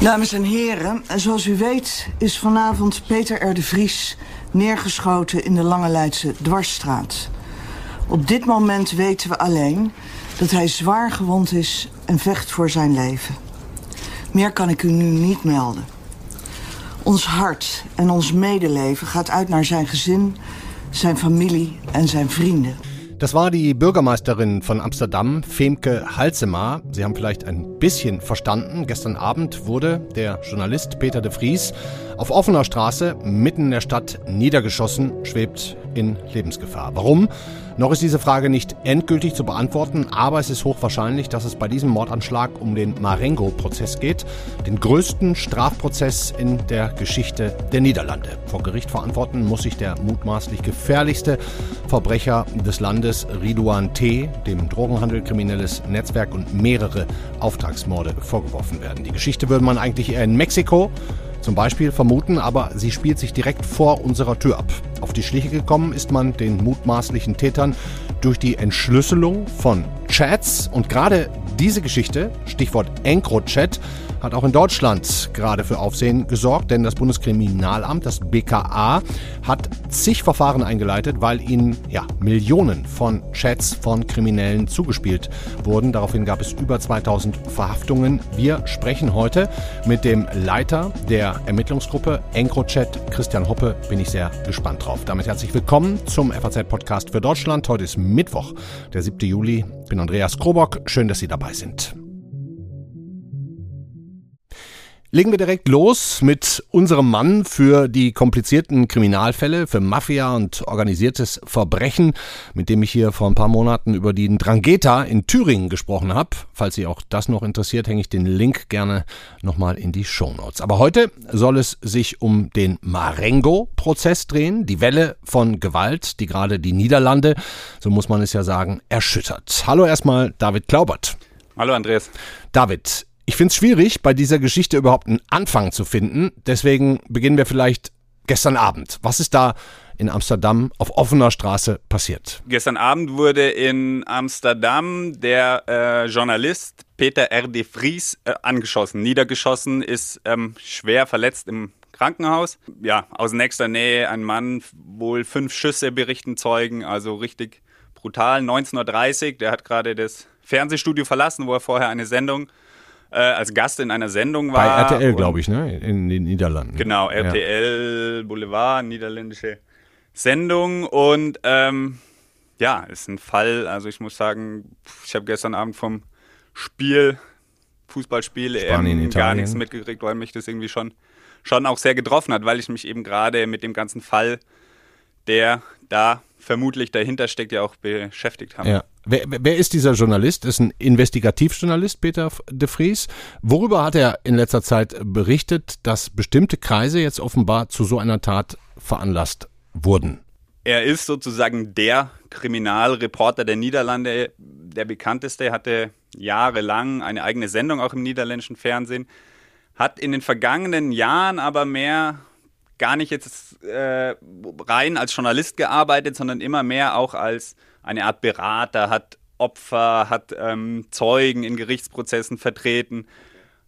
Dames en heren, zoals u weet is vanavond Peter R. de Vries neergeschoten in de Lange Leidse Dwarsstraat. Op dit moment weten we alleen dat hij zwaar gewond is en vecht voor zijn leven. Meer kan ik u nu niet melden. Ons hart en ons medeleven gaat uit naar zijn gezin, zijn familie en zijn vrienden. Das war die Bürgermeisterin von Amsterdam, Femke Halsema. Sie haben vielleicht ein bisschen verstanden. Gestern Abend wurde der Journalist Peter de Vries auf offener Straße mitten in der Stadt niedergeschossen, schwebt in Lebensgefahr. Warum? Noch ist diese Frage nicht endgültig zu beantworten, aber es ist hochwahrscheinlich, dass es bei diesem Mordanschlag um den Marengo-Prozess geht, den größten Strafprozess in der Geschichte der Niederlande. Vor Gericht verantworten muss sich der mutmaßlich gefährlichste Verbrecher des Landes, Ridouan T., dem Drogenhandel, kriminelles Netzwerk und mehrere Auftragsmorde vorgeworfen werden. Die Geschichte würde man eigentlich eher in Mexiko zum Beispiel vermuten, aber sie spielt sich direkt vor unserer Tür ab. Auf die Schliche gekommen ist man den mutmaßlichen Tätern durch die Entschlüsselung von Chats und gerade diese Geschichte, Stichwort EncroChat, hat auch in Deutschland gerade für Aufsehen gesorgt, denn das Bundeskriminalamt, das BKA, hat zig Verfahren eingeleitet, weil ihnen ja, Millionen von Chats von Kriminellen zugespielt wurden. Daraufhin gab es über 2000 Verhaftungen. Wir sprechen heute mit dem Leiter der Ermittlungsgruppe EncroChat, Christian Hoppe. Bin ich sehr gespannt drauf. Damit herzlich willkommen zum FAZ-Podcast für Deutschland. Heute ist Mittwoch, der 7. Juli. Ich bin Andreas Krobock. Schön, dass Sie dabei sind. Legen wir direkt los mit unserem Mann für die komplizierten Kriminalfälle, für Mafia und organisiertes Verbrechen, mit dem ich hier vor ein paar Monaten über die Drangheta in Thüringen gesprochen habe. Falls Sie auch das noch interessiert, hänge ich den Link gerne nochmal in die Show Notes. Aber heute soll es sich um den Marengo-Prozess drehen, die Welle von Gewalt, die gerade die Niederlande, so muss man es ja sagen, erschüttert. Hallo erstmal David Klaubert. Hallo Andreas. David, ich finde es schwierig, bei dieser Geschichte überhaupt einen Anfang zu finden. Deswegen beginnen wir vielleicht gestern Abend. Was ist da in Amsterdam auf offener Straße passiert? Gestern Abend wurde in Amsterdam der äh, Journalist Peter R. de Vries äh, angeschossen, niedergeschossen, ist ähm, schwer verletzt im Krankenhaus. Ja, aus nächster Nähe ein Mann, wohl fünf Schüsse berichten Zeugen, also richtig brutal. 19.30 Uhr, der hat gerade das Fernsehstudio verlassen, wo er vorher eine Sendung als Gast in einer Sendung war. Bei RTL, glaube ich, ne? In den Niederlanden. Genau, RTL ja. Boulevard, niederländische Sendung. Und ähm, ja, ist ein Fall. Also ich muss sagen, ich habe gestern Abend vom Spiel, Fußballspiel, Spanien, gar nichts mitgekriegt, weil mich das irgendwie schon, schon auch sehr getroffen hat, weil ich mich eben gerade mit dem ganzen Fall, der da vermutlich dahinter steckt, ja auch beschäftigt habe. Ja. Wer, wer, ist dieser Journalist? Ist ein Investigativjournalist, Peter de Vries. Worüber hat er in letzter Zeit berichtet, dass bestimmte Kreise jetzt offenbar zu so einer Tat veranlasst wurden? Er ist sozusagen der Kriminalreporter der Niederlande, der bekannteste, hatte jahrelang eine eigene Sendung auch im niederländischen Fernsehen, hat in den vergangenen Jahren aber mehr gar nicht jetzt äh, rein als Journalist gearbeitet, sondern immer mehr auch als eine Art Berater, hat Opfer, hat ähm, Zeugen in Gerichtsprozessen vertreten,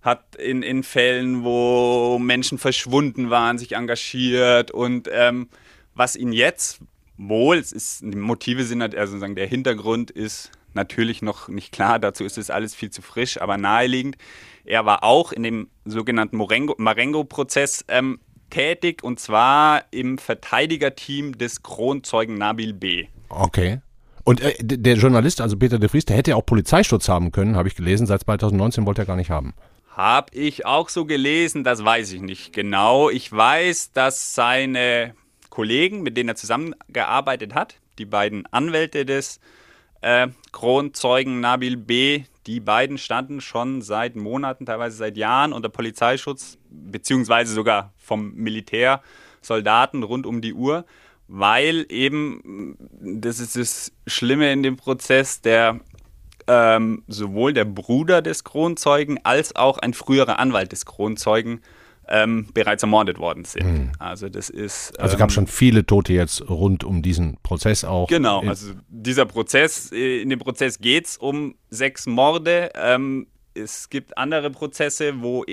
hat in, in Fällen, wo Menschen verschwunden waren, sich engagiert und ähm, was ihn jetzt wohl, es ist, die Motive sind, halt, also sozusagen der Hintergrund ist natürlich noch nicht klar, dazu ist es alles viel zu frisch, aber naheliegend. Er war auch in dem sogenannten Marengo-Prozess ähm, tätig und zwar im Verteidigerteam des Kronzeugen Nabil B. Okay. Und äh, der Journalist, also Peter de Vries, der hätte ja auch Polizeischutz haben können, habe ich gelesen. Seit 2019 wollte er gar nicht haben. Hab ich auch so gelesen, das weiß ich nicht genau. Ich weiß, dass seine Kollegen, mit denen er zusammengearbeitet hat, die beiden Anwälte des äh, Kronzeugen Nabil B., die beiden standen schon seit Monaten, teilweise seit Jahren unter Polizeischutz, beziehungsweise sogar vom Militär, Soldaten rund um die Uhr weil eben, das ist das Schlimme in dem Prozess, der ähm, sowohl der Bruder des Kronzeugen als auch ein früherer Anwalt des Kronzeugen ähm, bereits ermordet worden sind. Hm. Also das ist. Ähm, also gab schon viele Tote jetzt rund um diesen Prozess auch. Genau, also dieser Prozess, äh, in dem Prozess geht es um sechs Morde. Ähm, es gibt andere Prozesse, wo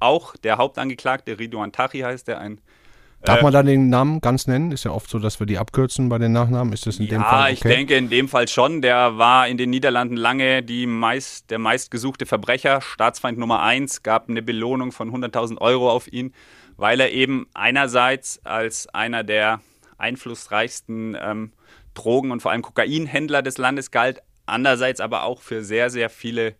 auch der Hauptangeklagte, Ridwan Tachi heißt der, ein Darf äh, man da den Namen ganz nennen? Ist ja oft so, dass wir die abkürzen bei den Nachnamen. Ist das in ja, dem Fall okay? ich denke in dem Fall schon. Der war in den Niederlanden lange die meist, der meistgesuchte Verbrecher, Staatsfeind Nummer eins, gab eine Belohnung von 100.000 Euro auf ihn, weil er eben einerseits als einer der einflussreichsten ähm, Drogen- und vor allem Kokainhändler des Landes galt, andererseits aber auch für sehr, sehr viele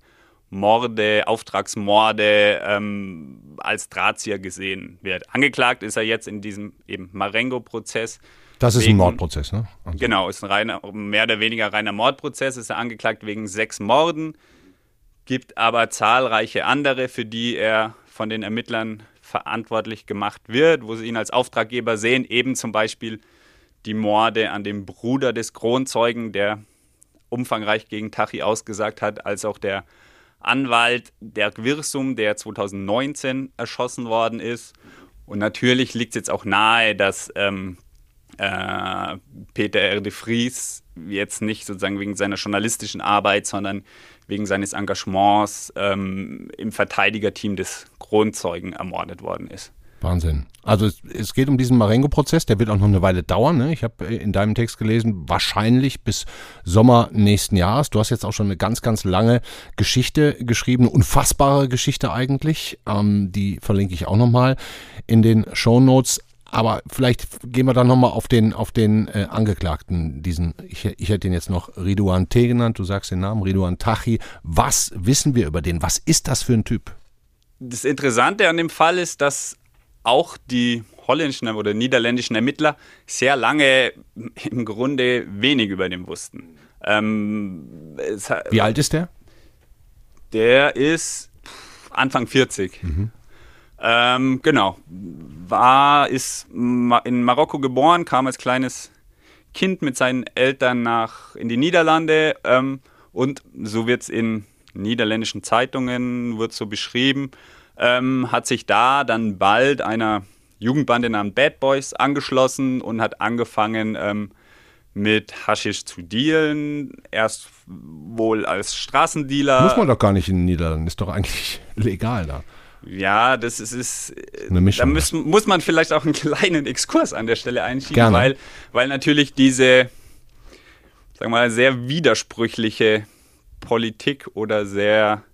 Morde, Auftragsmorde ähm, als Drahtzieher gesehen wird. Angeklagt ist er jetzt in diesem eben Marengo-Prozess. Das ist wegen, ein Mordprozess, ne? Also. Genau, ist ein reiner, mehr oder weniger reiner Mordprozess. Ist er angeklagt wegen sechs Morden, gibt aber zahlreiche andere, für die er von den Ermittlern verantwortlich gemacht wird, wo sie ihn als Auftraggeber sehen, eben zum Beispiel die Morde an dem Bruder des Kronzeugen, der umfangreich gegen Tachi ausgesagt hat, als auch der Anwalt Dirk Wirsum, der 2019 erschossen worden ist. Und natürlich liegt es jetzt auch nahe, dass ähm, äh, Peter R. de Vries jetzt nicht sozusagen wegen seiner journalistischen Arbeit, sondern wegen seines Engagements ähm, im Verteidigerteam des Kronzeugen ermordet worden ist. Wahnsinn. Also es, es geht um diesen Marengo-Prozess, der wird auch noch eine Weile dauern. Ne? Ich habe äh, in deinem Text gelesen, wahrscheinlich bis Sommer nächsten Jahres. Du hast jetzt auch schon eine ganz, ganz lange Geschichte geschrieben, eine unfassbare Geschichte eigentlich. Ähm, die verlinke ich auch nochmal in den Show Notes. Aber vielleicht gehen wir dann nochmal auf den, auf den äh, Angeklagten, diesen, ich, ich hätte ihn jetzt noch Ridouan T genannt, du sagst den Namen, Ridouan Tachi. Was wissen wir über den? Was ist das für ein Typ? Das Interessante an dem Fall ist, dass auch die holländischen oder niederländischen Ermittler sehr lange im Grunde wenig über den wussten. Ähm, Wie alt ist der? Der ist Anfang 40. Mhm. Ähm, genau. War, ist in Marokko geboren, kam als kleines Kind mit seinen Eltern nach in die Niederlande ähm, und so wird es in niederländischen Zeitungen wird so beschrieben, ähm, hat sich da dann bald einer Jugendbande namens Bad Boys angeschlossen und hat angefangen ähm, mit Haschisch zu dealen. Erst wohl als Straßendealer. Muss man doch gar nicht in den Niederlanden, ist doch eigentlich legal da. Ja, das ist, ist eine Mischung. Da muss, muss man vielleicht auch einen kleinen Exkurs an der Stelle einschieben, weil, weil natürlich diese, sagen wir mal, sehr widersprüchliche Politik oder sehr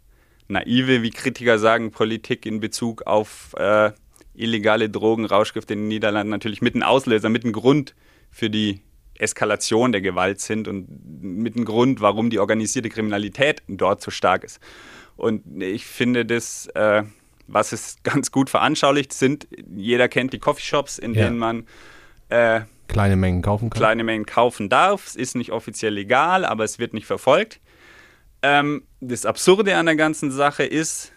naive, wie Kritiker sagen, Politik in Bezug auf äh, illegale Drogen, Rauschgifte in den Niederlanden natürlich mit ein Auslöser, mit ein Grund für die Eskalation der Gewalt sind und mit ein Grund, warum die organisierte Kriminalität dort so stark ist. Und ich finde das, äh, was es ganz gut veranschaulicht, sind, jeder kennt die Coffeeshops, in ja. denen man äh, kleine Mengen kaufen kann. Kleine Mengen kaufen darf. Es ist nicht offiziell legal, aber es wird nicht verfolgt. Ähm, das Absurde an der ganzen Sache ist,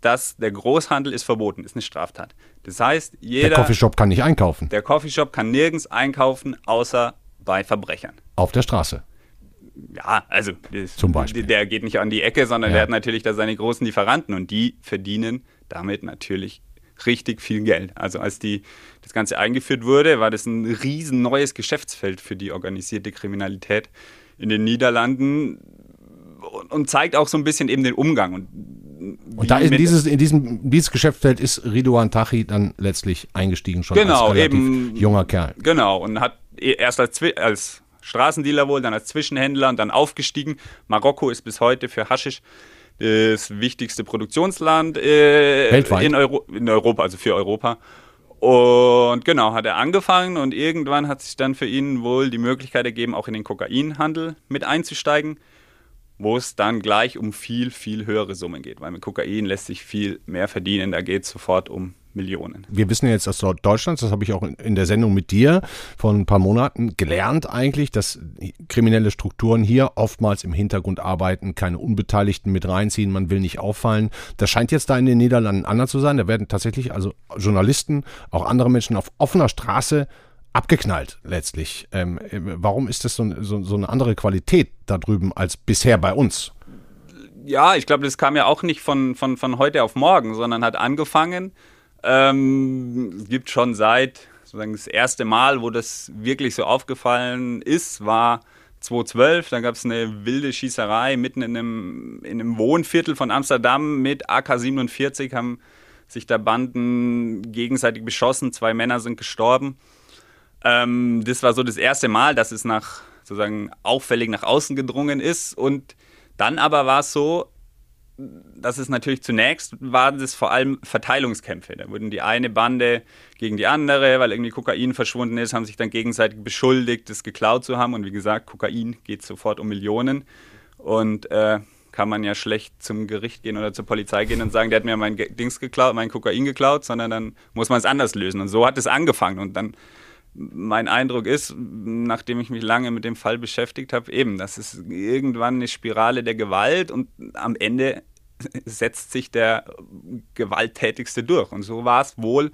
dass der Großhandel ist verboten, ist eine Straftat. Das heißt, jeder. Der Coffeeshop kann nicht einkaufen. Der Coffeeshop kann nirgends einkaufen, außer bei Verbrechern. Auf der Straße. Ja, also das, Zum Beispiel. der geht nicht an die Ecke, sondern ja. der hat natürlich da seine großen Lieferanten und die verdienen damit natürlich richtig viel Geld. Also als die, das Ganze eingeführt wurde, war das ein riesen neues Geschäftsfeld für die organisierte Kriminalität in den Niederlanden und, zeigt auch so ein bisschen eben den Umgang. Und, und da in dieses, in diesem dieses Geschäftsfeld ist Ridouan Tachi dann letztlich eingestiegen, schon genau, als eben, junger Kerl. Genau, und hat e, erst als, als Straßendealer wohl, dann als Zwischenhändler und dann aufgestiegen. Marokko ist bis heute für Haschisch das wichtigste Produktionsland äh, Weltweit. In, Euro in Europa, also für Europa. Und genau, hat er angefangen und irgendwann hat sich dann für ihn wohl die Möglichkeit ergeben, auch in den Kokainhandel mit einzusteigen wo es dann gleich um viel, viel höhere Summen geht. Weil mit Kokain lässt sich viel mehr verdienen, da geht es sofort um Millionen. Wir wissen jetzt aus Deutschland, das habe ich auch in der Sendung mit dir vor ein paar Monaten gelernt eigentlich, dass kriminelle Strukturen hier oftmals im Hintergrund arbeiten, keine Unbeteiligten mit reinziehen, man will nicht auffallen. Das scheint jetzt da in den Niederlanden anders zu sein. Da werden tatsächlich also Journalisten, auch andere Menschen auf offener Straße abgeknallt letztlich. Ähm, äh, warum ist das so, so, so, eine andere Qualität da drüben als bisher bei uns? Ja, ich glaube, das kam ja auch nicht von, von, von heute auf morgen, sondern hat angefangen ähm, es gibt schon seit sozusagen das erste Mal, wo das wirklich so aufgefallen ist, war 2012. Da gab es eine wilde Schießerei mitten in einem, in einem Wohnviertel von Amsterdam mit AK-47, haben sich da Banden gegenseitig beschossen. Zwei Männer sind gestorben. Ähm, das war so das erste Mal, dass es nach sozusagen auffällig nach außen gedrungen ist. Und dann aber war es so, dass es natürlich zunächst waren es vor allem Verteilungskämpfe. Da wurden die eine Bande gegen die andere, weil irgendwie Kokain verschwunden ist, haben sich dann gegenseitig beschuldigt, es geklaut zu haben. Und wie gesagt, Kokain geht sofort um Millionen. Und äh, kann man ja schlecht zum Gericht gehen oder zur Polizei gehen und sagen, der hat mir mein Dings geklaut, mein Kokain geklaut, sondern dann muss man es anders lösen. Und so hat es angefangen. Und dann mein Eindruck ist, nachdem ich mich lange mit dem Fall beschäftigt habe, eben, das ist irgendwann eine Spirale der Gewalt und am Ende setzt sich der Gewalttätigste durch. Und so war es wohl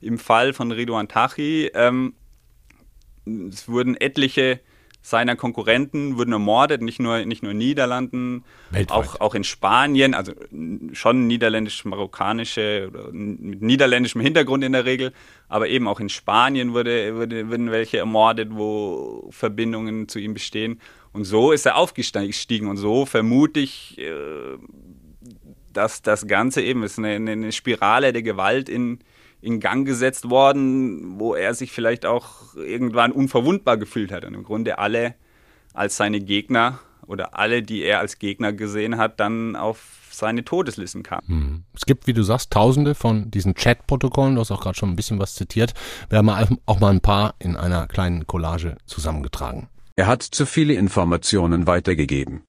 im Fall von Ridouan Tachi. Ähm, es wurden etliche seiner Konkurrenten wurden ermordet, nicht nur, nicht nur in Niederlanden, auch, auch in Spanien, also schon niederländisch-marokkanische mit niederländischem Hintergrund in der Regel, aber eben auch in Spanien wurde, wurde, wurden welche ermordet, wo Verbindungen zu ihm bestehen. Und so ist er aufgestiegen und so vermute ich, äh, dass das Ganze eben ist eine, eine Spirale der Gewalt in, in Gang gesetzt worden, wo er sich vielleicht auch irgendwann unverwundbar gefühlt hat und im Grunde alle als seine Gegner oder alle, die er als Gegner gesehen hat, dann auf seine Todeslisten kamen. Hm. Es gibt, wie du sagst, tausende von diesen Chat-Protokollen. Du hast auch gerade schon ein bisschen was zitiert. Wir haben auch mal ein paar in einer kleinen Collage zusammengetragen. Er hat zu viele Informationen weitergegeben.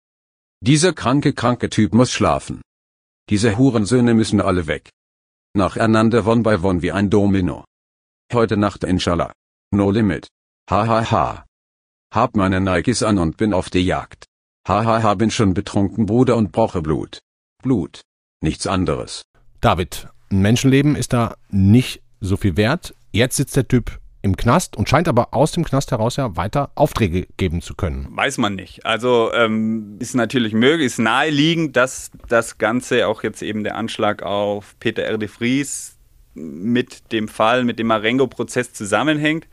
Dieser kranke, kranke Typ muss schlafen. Diese Hurensöhne müssen alle weg. Nacheinander one by one wie ein Domino. Heute Nacht inshallah. No limit. Ha ha ha. Hab meine Nikes an und bin auf die Jagd. Ha ha ha bin schon betrunken Bruder und brauche Blut. Blut. Nichts anderes. David, ein Menschenleben ist da nicht so viel wert. Jetzt sitzt der Typ im Knast und scheint aber aus dem Knast heraus ja weiter Aufträge geben zu können. Weiß man nicht. Also ähm, ist natürlich möglich, ist naheliegend, dass das Ganze, auch jetzt eben der Anschlag auf Peter R. de Vries mit dem Fall, mit dem Marengo-Prozess zusammenhängt.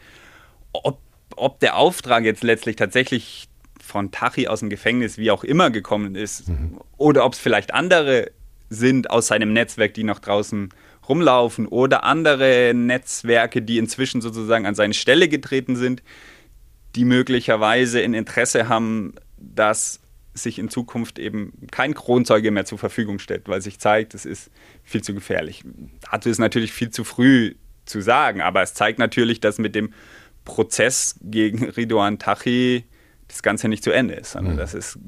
Ob, ob der Auftrag jetzt letztlich tatsächlich von Tachi aus dem Gefängnis, wie auch immer, gekommen ist, mhm. oder ob es vielleicht andere sind aus seinem Netzwerk, die noch draußen rumlaufen oder andere Netzwerke, die inzwischen sozusagen an seine Stelle getreten sind, die möglicherweise ein Interesse haben, dass sich in Zukunft eben kein Kronzeuge mehr zur Verfügung stellt, weil sich zeigt, es ist viel zu gefährlich. Dazu ist natürlich viel zu früh zu sagen, aber es zeigt natürlich, dass mit dem Prozess gegen Ridouan Tachi das Ganze nicht zu Ende ist, sondern mhm. dass es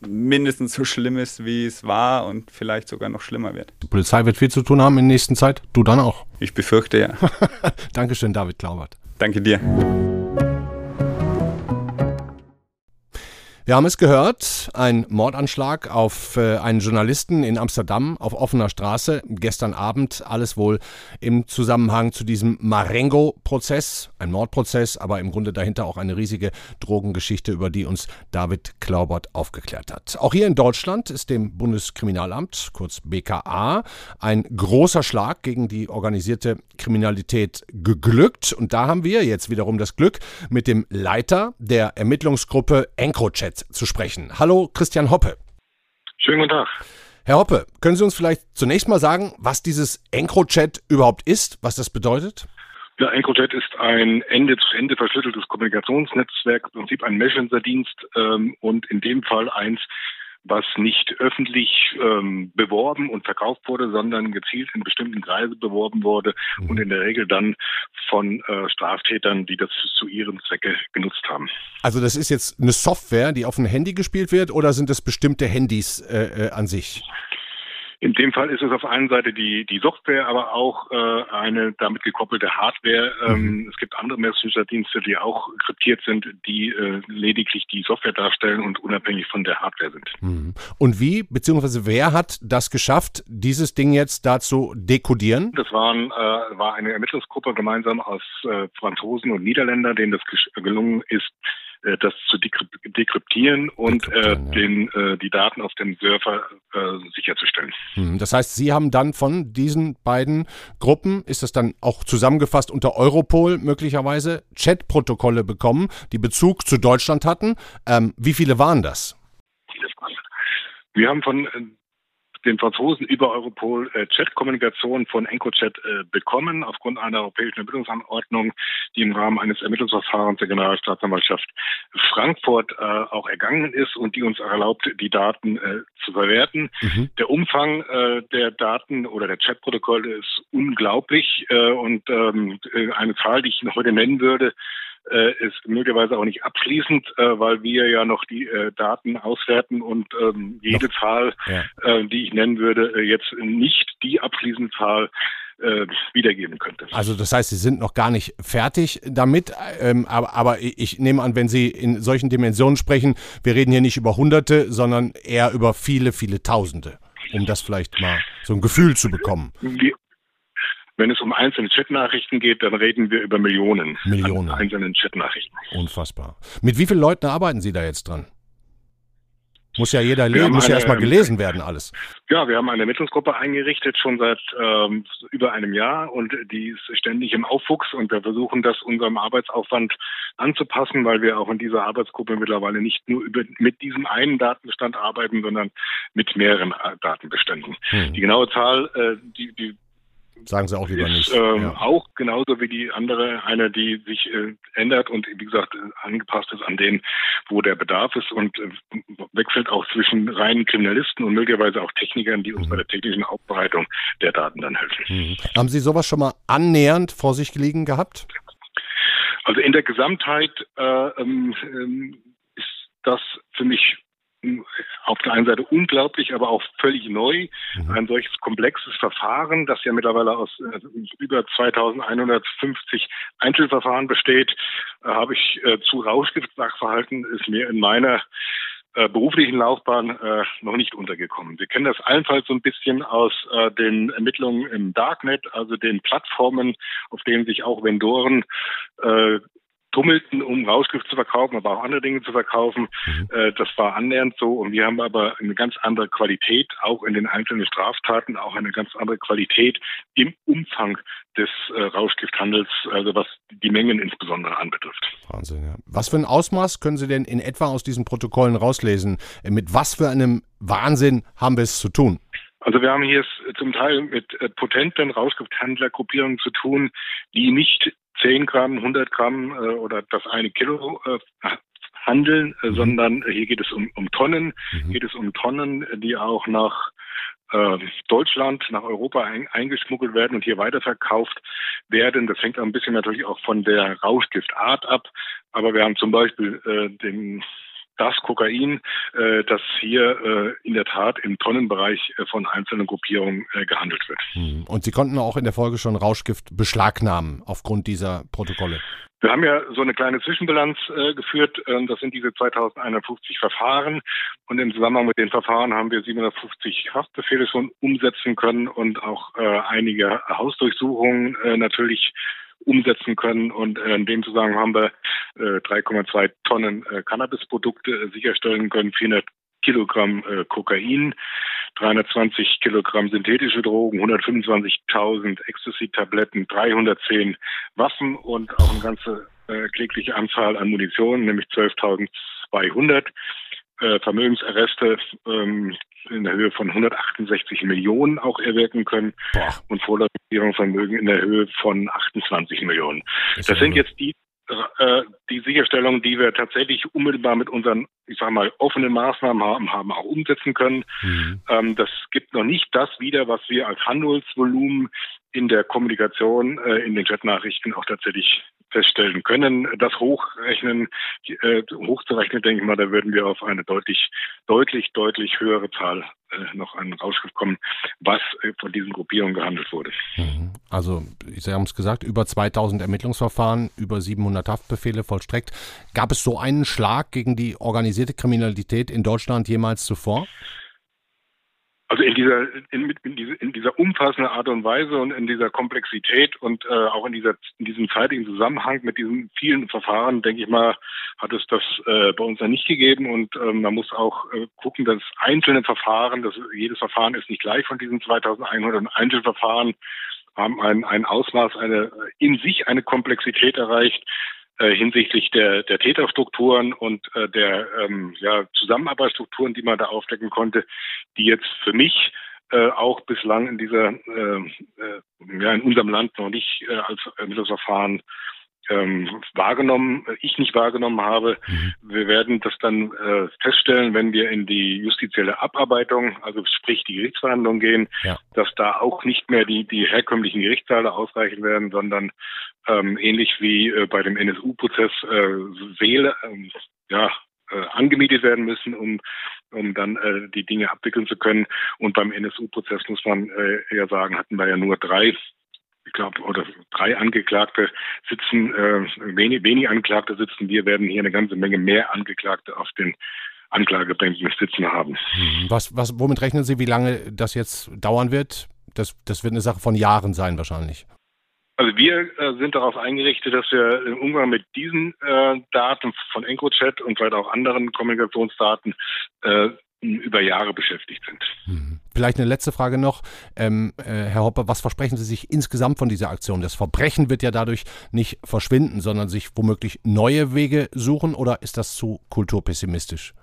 mindestens so schlimm ist, wie es war und vielleicht sogar noch schlimmer wird. Die Polizei wird viel zu tun haben in der nächsten Zeit. Du dann auch. Ich befürchte ja. Dankeschön, David Klaubert. Danke dir. Wir haben es gehört, ein Mordanschlag auf äh, einen Journalisten in Amsterdam auf offener Straße. Gestern Abend, alles wohl im Zusammenhang zu diesem Marengo-Prozess, ein Mordprozess, aber im Grunde dahinter auch eine riesige Drogengeschichte, über die uns David Klaubert aufgeklärt hat. Auch hier in Deutschland ist dem Bundeskriminalamt, kurz BKA, ein großer Schlag gegen die organisierte Kriminalität geglückt. Und da haben wir jetzt wiederum das Glück mit dem Leiter der Ermittlungsgruppe EncroChat zu sprechen. Hallo, Christian Hoppe. Schönen guten Tag. Herr Hoppe, können Sie uns vielleicht zunächst mal sagen, was dieses EncroChat überhaupt ist, was das bedeutet? Ja, EncroChat ist ein Ende-zu-Ende verschlüsseltes Kommunikationsnetzwerk, im Prinzip ein Messenger-Dienst ähm, und in dem Fall eins, was nicht öffentlich ähm, beworben und verkauft wurde, sondern gezielt in bestimmten Kreisen beworben wurde mhm. und in der Regel dann von äh, Straftätern, die das zu ihrem Zwecke genutzt haben. Also das ist jetzt eine Software, die auf ein Handy gespielt wird oder sind das bestimmte Handys äh, äh, an sich? In dem Fall ist es auf einer Seite die, die Software, aber auch äh, eine damit gekoppelte Hardware. Ähm, mhm. Es gibt andere Messenger-Dienste, die auch kryptiert sind, die äh, lediglich die Software darstellen und unabhängig von der Hardware sind. Mhm. Und wie, beziehungsweise wer hat das geschafft, dieses Ding jetzt da zu dekodieren? Das waren, äh, war eine Ermittlungsgruppe gemeinsam aus äh, Franzosen und Niederländern, denen das gelungen ist, äh, das zu dekryptieren und äh, den, äh, die Daten auf dem Surfer äh, sicherzustellen. Hm, das heißt, Sie haben dann von diesen beiden Gruppen, ist das dann auch zusammengefasst unter Europol möglicherweise, Chatprotokolle bekommen, die Bezug zu Deutschland hatten. Ähm, wie viele waren das? Wir haben von äh, den Franzosen über Europol äh, Chat-Kommunikation von EncroChat äh, bekommen, aufgrund einer europäischen Ermittlungsanordnung, die im Rahmen eines Ermittlungsverfahrens der Generalstaatsanwaltschaft Frankfurt äh, auch ergangen ist und die uns erlaubt, die Daten äh, zu verwerten. Mhm. Der Umfang äh, der Daten oder der Chat-Protokolle ist unglaublich äh, und ähm, eine Zahl, die ich heute nennen würde, äh, ist möglicherweise auch nicht abschließend, äh, weil wir ja noch die äh, Daten auswerten und ähm, jede noch, Zahl, ja. äh, die ich nennen würde, äh, jetzt nicht die abschließende Zahl äh, wiedergeben könnte. Also das heißt, Sie sind noch gar nicht fertig damit, ähm, aber, aber ich nehme an, wenn Sie in solchen Dimensionen sprechen, wir reden hier nicht über Hunderte, sondern eher über viele, viele Tausende, um das vielleicht mal so ein Gefühl zu bekommen. Wir, wenn es um einzelne Chatnachrichten geht, dann reden wir über Millionen, Millionen. an einzelnen Chatnachrichten. Unfassbar. Mit wie vielen Leuten arbeiten Sie da jetzt dran? Muss ja jeder lesen, muss ja erstmal gelesen werden, alles. Ja, wir haben eine Ermittlungsgruppe eingerichtet, schon seit ähm, über einem Jahr und die ist ständig im Aufwuchs und wir versuchen das unserem Arbeitsaufwand anzupassen, weil wir auch in dieser Arbeitsgruppe mittlerweile nicht nur über, mit diesem einen Datenbestand arbeiten, sondern mit mehreren äh, Datenbeständen. Hm. Die genaue Zahl, äh, die, die Sagen Sie auch lieber ist, nicht. Ähm, ja. Auch genauso wie die andere, eine, die sich äh, ändert und wie gesagt äh, angepasst ist an den, wo der Bedarf ist und äh, wechselt auch zwischen reinen Kriminalisten und möglicherweise auch Technikern, die uns mhm. bei der technischen Aufbereitung der Daten dann helfen. Mhm. Haben Sie sowas schon mal annähernd vor sich gelegen gehabt? Also in der Gesamtheit äh, ähm, ähm ist das für mich auf der einen Seite unglaublich, aber auch völlig neu. Mhm. Ein solches komplexes Verfahren, das ja mittlerweile aus äh, über 2150 Einzelverfahren besteht, äh, habe ich äh, zu Rauschgiftsachverhalten, ist mir in meiner äh, beruflichen Laufbahn äh, noch nicht untergekommen. Wir kennen das allenfalls so ein bisschen aus äh, den Ermittlungen im Darknet, also den Plattformen, auf denen sich auch Vendoren äh, tummelten, um Rauschgift zu verkaufen, aber auch andere Dinge zu verkaufen. Mhm. Äh, das war annähernd so. Und wir haben aber eine ganz andere Qualität, auch in den einzelnen Straftaten, auch eine ganz andere Qualität im Umfang des äh, Rauschgifthandels, also was die Mengen insbesondere anbetrifft. Wahnsinn, ja. Was für ein Ausmaß können Sie denn in etwa aus diesen Protokollen rauslesen? Äh, mit was für einem Wahnsinn haben wir es zu tun? Also wir haben hier zum Teil mit potenten Rauschgifthändlergruppierungen zu tun, die nicht 10 Gramm, 100 Gramm äh, oder das eine Kilo äh, handeln, äh, mhm. sondern hier geht es um, um Tonnen, mhm. geht es um Tonnen, die auch nach äh, Deutschland, nach Europa ein, eingeschmuggelt werden und hier weiterverkauft werden. Das hängt ein bisschen natürlich auch von der Rauschgiftart ab. Aber wir haben zum Beispiel äh, den das Kokain, äh, das hier äh, in der Tat im Tonnenbereich äh, von einzelnen Gruppierungen gehandelt wird. Hm. Und Sie konnten auch in der Folge schon Rauschgift beschlagnahmen aufgrund dieser Protokolle. Wir haben ja so eine kleine Zwischenbilanz äh, geführt. Ähm, das sind diese 2150 Verfahren. Und im Zusammenhang mit den Verfahren haben wir 750 Haftbefehle schon umsetzen können und auch äh, einige Hausdurchsuchungen äh, natürlich umsetzen können. Und äh, in dem Zusammenhang haben wir äh, 3,2 Tonnen äh, Cannabisprodukte äh, sicherstellen können, 400 Kilogramm äh, Kokain, 320 Kilogramm synthetische Drogen, 125.000 Ecstasy-Tabletten, 310 Waffen und auch eine ganze äh, klägliche Anzahl an Munition, nämlich 12.200 äh, Vermögensarreste ähm, in der Höhe von 168 Millionen auch erwirken können Boah. und Vorlaufierungsvermögen in der Höhe von 28 Millionen. Das, das sind jetzt die äh, die Sicherstellung, die wir tatsächlich unmittelbar mit unseren, ich sage mal, offenen Maßnahmen haben, haben auch umsetzen können. Mhm. Ähm, das gibt noch nicht das wieder, was wir als Handelsvolumen in der Kommunikation, äh, in den Chatnachrichten auch tatsächlich feststellen können. Das Hochrechnen, äh, hochzurechnen, denke ich mal, da würden wir auf eine deutlich, deutlich, deutlich höhere Zahl äh, noch an Rauschgift kommen, was äh, von diesen Gruppierungen gehandelt wurde. Mhm. Also, Sie haben es gesagt, über 2000 Ermittlungsverfahren, über 700 Haftbefehle vollstreckt. Gab es so einen Schlag gegen die organisierte Kriminalität in Deutschland jemals zuvor? Also in dieser, in, in, dieser, in dieser umfassenden Art und Weise und in dieser Komplexität und äh, auch in, dieser, in diesem zeitigen Zusammenhang mit diesen vielen Verfahren, denke ich mal, hat es das äh, bei uns ja nicht gegeben. Und äh, man muss auch äh, gucken, dass einzelne Verfahren, dass jedes Verfahren ist nicht gleich von diesen 2100 Einzelverfahren, haben ein, ein Ausmaß, eine in sich eine Komplexität erreicht, äh, hinsichtlich der, der Täterstrukturen und äh, der ähm, ja, Zusammenarbeitsstrukturen, die man da aufdecken konnte, die jetzt für mich äh, auch bislang in dieser äh, äh, ja in unserem Land noch nicht äh, als Ermittlungsverfahren ähm, wahrgenommen, äh, ich nicht wahrgenommen habe. Mhm. Wir werden das dann äh, feststellen, wenn wir in die justizielle Abarbeitung, also sprich die Gerichtsverhandlung gehen, ja. dass da auch nicht mehr die, die herkömmlichen Gerichtssaale ausreichen werden, sondern ähm, ähnlich wie äh, bei dem NSU-Prozess äh, Seele, äh, ja, äh, angemietet werden müssen, um um dann äh, die Dinge abwickeln zu können. Und beim NSU-Prozess muss man äh, ja sagen, hatten wir ja nur drei ich glaube, oder drei Angeklagte sitzen, äh, wenig, wenig Angeklagte sitzen. Wir werden hier eine ganze Menge mehr Angeklagte auf den Anklagebänken sitzen haben. Mhm. Was, was, womit rechnen Sie, wie lange das jetzt dauern wird? Das, das wird eine Sache von Jahren sein wahrscheinlich. Also wir äh, sind darauf eingerichtet, dass wir im Umgang mit diesen äh, Daten von EncroChat und vielleicht auch anderen Kommunikationsdaten äh, über Jahre beschäftigt sind. Mhm. Vielleicht eine letzte Frage noch. Ähm, äh, Herr Hopper, was versprechen Sie sich insgesamt von dieser Aktion? Das Verbrechen wird ja dadurch nicht verschwinden, sondern sich womöglich neue Wege suchen oder ist das zu kulturpessimistisch?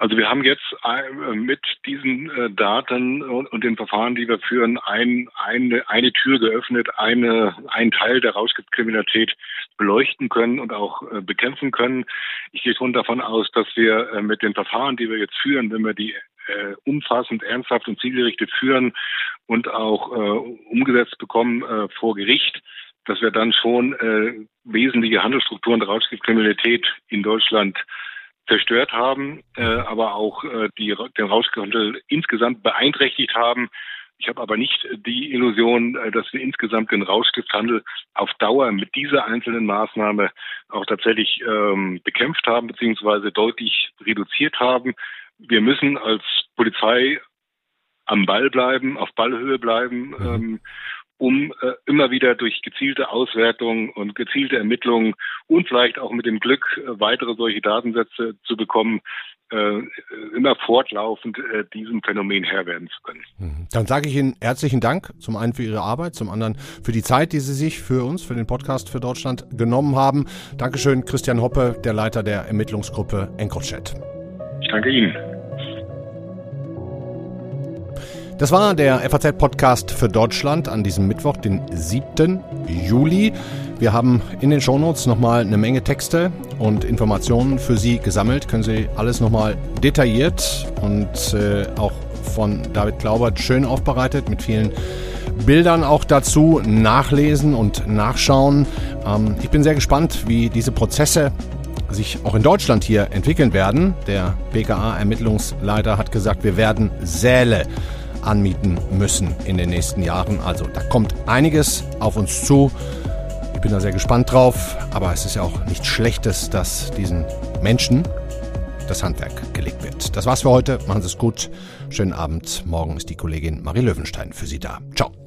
Also wir haben jetzt äh, mit diesen äh, Daten und, den Verfahren, die wir führen, ein, eine, eine Tür geöffnet, eine, einen Teil der Rauschgiftkriminalität beleuchten können und auch äh, bekämpfen können. Ich gehe schon davon aus, dass wir mit den Verfahren, die wir jetzt führen, wenn wir die umfassend, ernsthaft und zielgerichtet führen und auch umgesetzt bekommen vor Gericht, dass wir dann schon wesentliche Handelsstrukturen der Rauschgiftkriminalität in Deutschland zerstört haben, äh, aber auch äh, die, den Rauschhandel insgesamt beeinträchtigt haben. Ich habe aber nicht die Illusion, äh, dass wir insgesamt den Rauschgifthandel auf Dauer mit dieser einzelnen Maßnahme auch tatsächlich ähm, bekämpft haben beziehungsweise deutlich reduziert haben. Wir müssen als Polizei am Ball bleiben, auf Ballhöhe bleiben. Mhm. Ähm, um äh, immer wieder durch gezielte Auswertungen und gezielte Ermittlungen und vielleicht auch mit dem Glück äh, weitere solche Datensätze zu bekommen, äh, immer fortlaufend äh, diesem Phänomen Herr werden zu können. Mhm. Dann sage ich Ihnen herzlichen Dank, zum einen für Ihre Arbeit, zum anderen für die Zeit, die Sie sich für uns, für den Podcast für Deutschland genommen haben. Dankeschön, Christian Hoppe, der Leiter der Ermittlungsgruppe EncroChat. Ich danke Ihnen. Das war der FAZ-Podcast für Deutschland an diesem Mittwoch, den 7. Juli. Wir haben in den Shownotes nochmal eine Menge Texte und Informationen für Sie gesammelt. Können Sie alles nochmal detailliert und äh, auch von David Glaubert schön aufbereitet mit vielen Bildern auch dazu nachlesen und nachschauen. Ähm, ich bin sehr gespannt, wie diese Prozesse sich auch in Deutschland hier entwickeln werden. Der BKA-Ermittlungsleiter hat gesagt, wir werden Säle anmieten müssen in den nächsten Jahren. Also da kommt einiges auf uns zu. Ich bin da sehr gespannt drauf, aber es ist ja auch nichts Schlechtes, dass diesen Menschen das Handwerk gelegt wird. Das war's für heute. Machen Sie es gut. Schönen Abend. Morgen ist die Kollegin Marie Löwenstein für Sie da. Ciao.